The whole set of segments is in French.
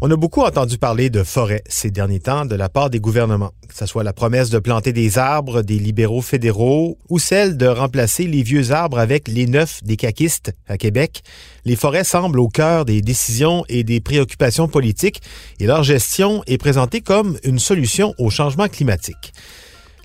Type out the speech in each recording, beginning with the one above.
On a beaucoup entendu parler de forêts ces derniers temps de la part des gouvernements, que ce soit la promesse de planter des arbres des libéraux fédéraux ou celle de remplacer les vieux arbres avec les neufs des caquistes à Québec. Les forêts semblent au cœur des décisions et des préoccupations politiques et leur gestion est présentée comme une solution au changement climatique.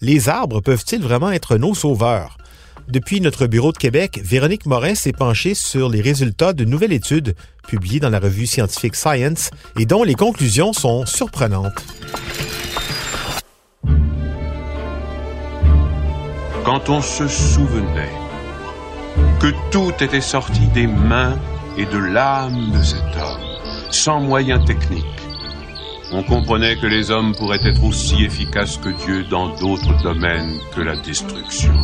Les arbres peuvent-ils vraiment être nos sauveurs? Depuis notre bureau de Québec, Véronique Morin s'est penchée sur les résultats d'une nouvelle étude publiée dans la revue scientifique Science et dont les conclusions sont surprenantes. Quand on se souvenait que tout était sorti des mains et de l'âme de cet homme, sans moyens techniques, on comprenait que les hommes pourraient être aussi efficaces que Dieu dans d'autres domaines que la destruction.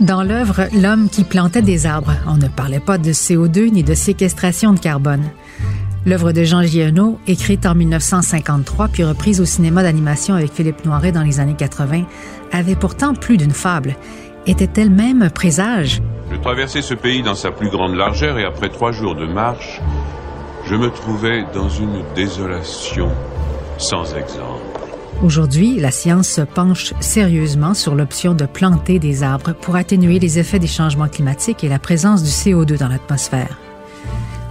Dans l'œuvre L'homme qui plantait des arbres, on ne parlait pas de CO2 ni de séquestration de carbone. L'œuvre de Jean Giono, écrite en 1953 puis reprise au cinéma d'animation avec Philippe Noiret dans les années 80, avait pourtant plus d'une fable. Était elle-même un présage? Je traversais ce pays dans sa plus grande largeur et après trois jours de marche, je me trouvais dans une désolation sans exemple. Aujourd'hui, la science se penche sérieusement sur l'option de planter des arbres pour atténuer les effets des changements climatiques et la présence du CO2 dans l'atmosphère.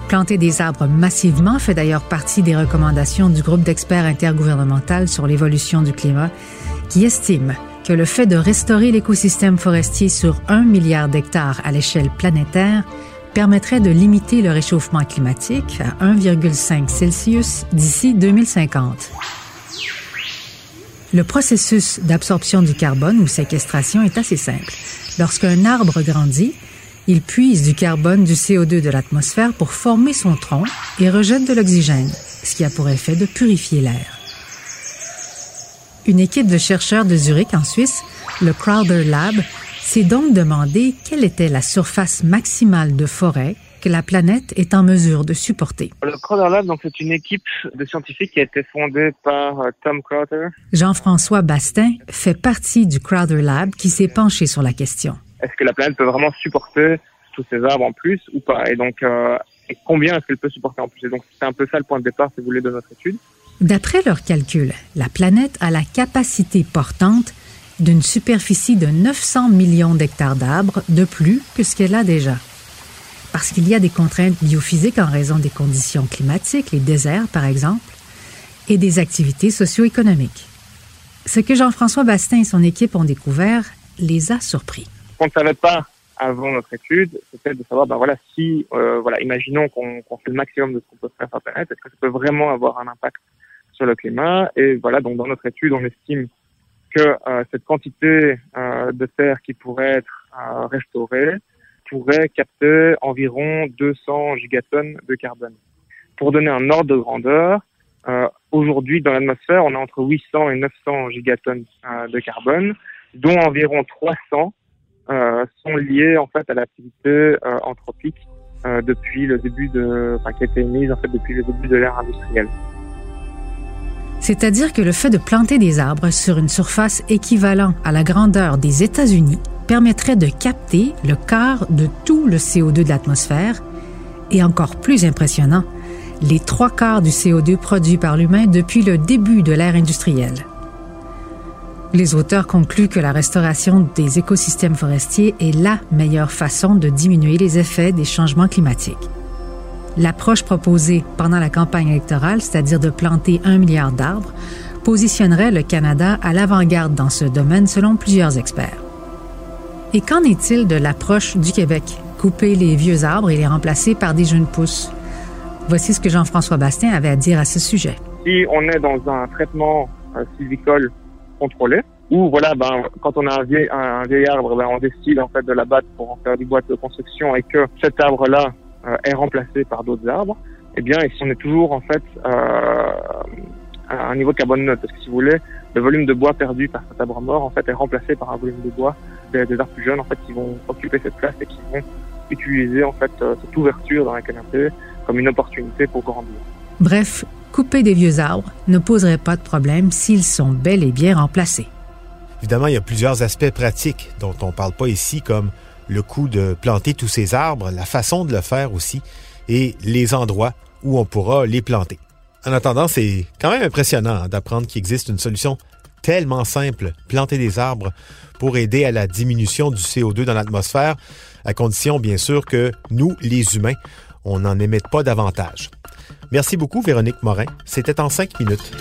Planter des arbres massivement fait d'ailleurs partie des recommandations du groupe d'experts intergouvernemental sur l'évolution du climat qui estime que le fait de restaurer l'écosystème forestier sur un milliard d'hectares à l'échelle planétaire permettrait de limiter le réchauffement climatique à 1,5 Celsius d'ici 2050. Le processus d'absorption du carbone ou séquestration est assez simple. Lorsqu'un arbre grandit, il puise du carbone, du CO2 de l'atmosphère pour former son tronc et rejette de l'oxygène, ce qui a pour effet de purifier l'air. Une équipe de chercheurs de Zurich en Suisse, le Crowder Lab, s'est donc demandé quelle était la surface maximale de forêt que la planète est en mesure de supporter. Le Crowder Lab, donc, c'est une équipe de scientifiques qui a été fondée par euh, Tom Crowder. Jean-François Bastin fait partie du Crowder Lab qui s'est penché sur la question. Est-ce que la planète peut vraiment supporter tous ces arbres en plus ou pas? Et donc, euh, et combien est-ce qu'elle peut supporter en plus? Et donc, c'est un peu ça le point de départ, si vous voulez, de notre étude. D'après leurs calculs, la planète a la capacité portante d'une superficie de 900 millions d'hectares d'arbres de plus que ce qu'elle a déjà parce qu'il y a des contraintes biophysiques en raison des conditions climatiques, les déserts par exemple, et des activités socio-économiques. Ce que Jean-François Bastin et son équipe ont découvert les a surpris. On ne savait pas avant notre étude, c'était de savoir, ben voilà, si, euh, voilà, imaginons qu'on fait le maximum de ce qu'on peut faire sur la planète, est-ce que ça peut vraiment avoir un impact sur le climat? Et voilà, donc dans notre étude, on estime que euh, cette quantité euh, de terre qui pourrait être restaurée pourrait capter environ 200 gigatonnes de carbone. Pour donner un ordre de grandeur, euh, aujourd'hui dans l'atmosphère, on a entre 800 et 900 gigatonnes euh, de carbone, dont environ 300 euh, sont liés en fait à l'activité anthropique depuis le début de, qui a été émise en fait depuis le début de l'ère industrielle. C'est-à-dire que le fait de planter des arbres sur une surface équivalente à la grandeur des États-Unis permettrait de capter le quart de tout le CO2 de l'atmosphère et encore plus impressionnant, les trois quarts du CO2 produit par l'humain depuis le début de l'ère industrielle. Les auteurs concluent que la restauration des écosystèmes forestiers est la meilleure façon de diminuer les effets des changements climatiques. L'approche proposée pendant la campagne électorale, c'est-à-dire de planter un milliard d'arbres, positionnerait le Canada à l'avant-garde dans ce domaine selon plusieurs experts. Et qu'en est-il de l'approche du Québec, couper les vieux arbres et les remplacer par des jeunes pousses? Voici ce que Jean-François Bastien avait à dire à ce sujet. Si on est dans un traitement euh, sylvicole contrôlé, où voilà, ben, quand on a un vieil, un, arbre, ben, on décide en fait de l'abattre pour en faire du bois de construction et que cet arbre-là euh, est remplacé par d'autres arbres, eh bien, ici on est toujours en fait euh, un niveau carbone neutre, parce que si vous voulez, le volume de bois perdu par cet arbre mort en fait est remplacé par un volume de bois des, des arbres plus jeunes en fait qui vont occuper cette place et qui vont utiliser en fait euh, cette ouverture dans la canopée comme une opportunité pour grandir. Bref, couper des vieux arbres ne poserait pas de problème s'ils sont bel et bien remplacés. Évidemment, il y a plusieurs aspects pratiques dont on ne parle pas ici, comme le coût de planter tous ces arbres, la façon de le faire aussi, et les endroits où on pourra les planter. En attendant, c'est quand même impressionnant hein, d'apprendre qu'il existe une solution tellement simple, planter des arbres pour aider à la diminution du CO2 dans l'atmosphère, à condition bien sûr que nous, les humains, on n'en émette pas davantage. Merci beaucoup, Véronique Morin. C'était en cinq minutes.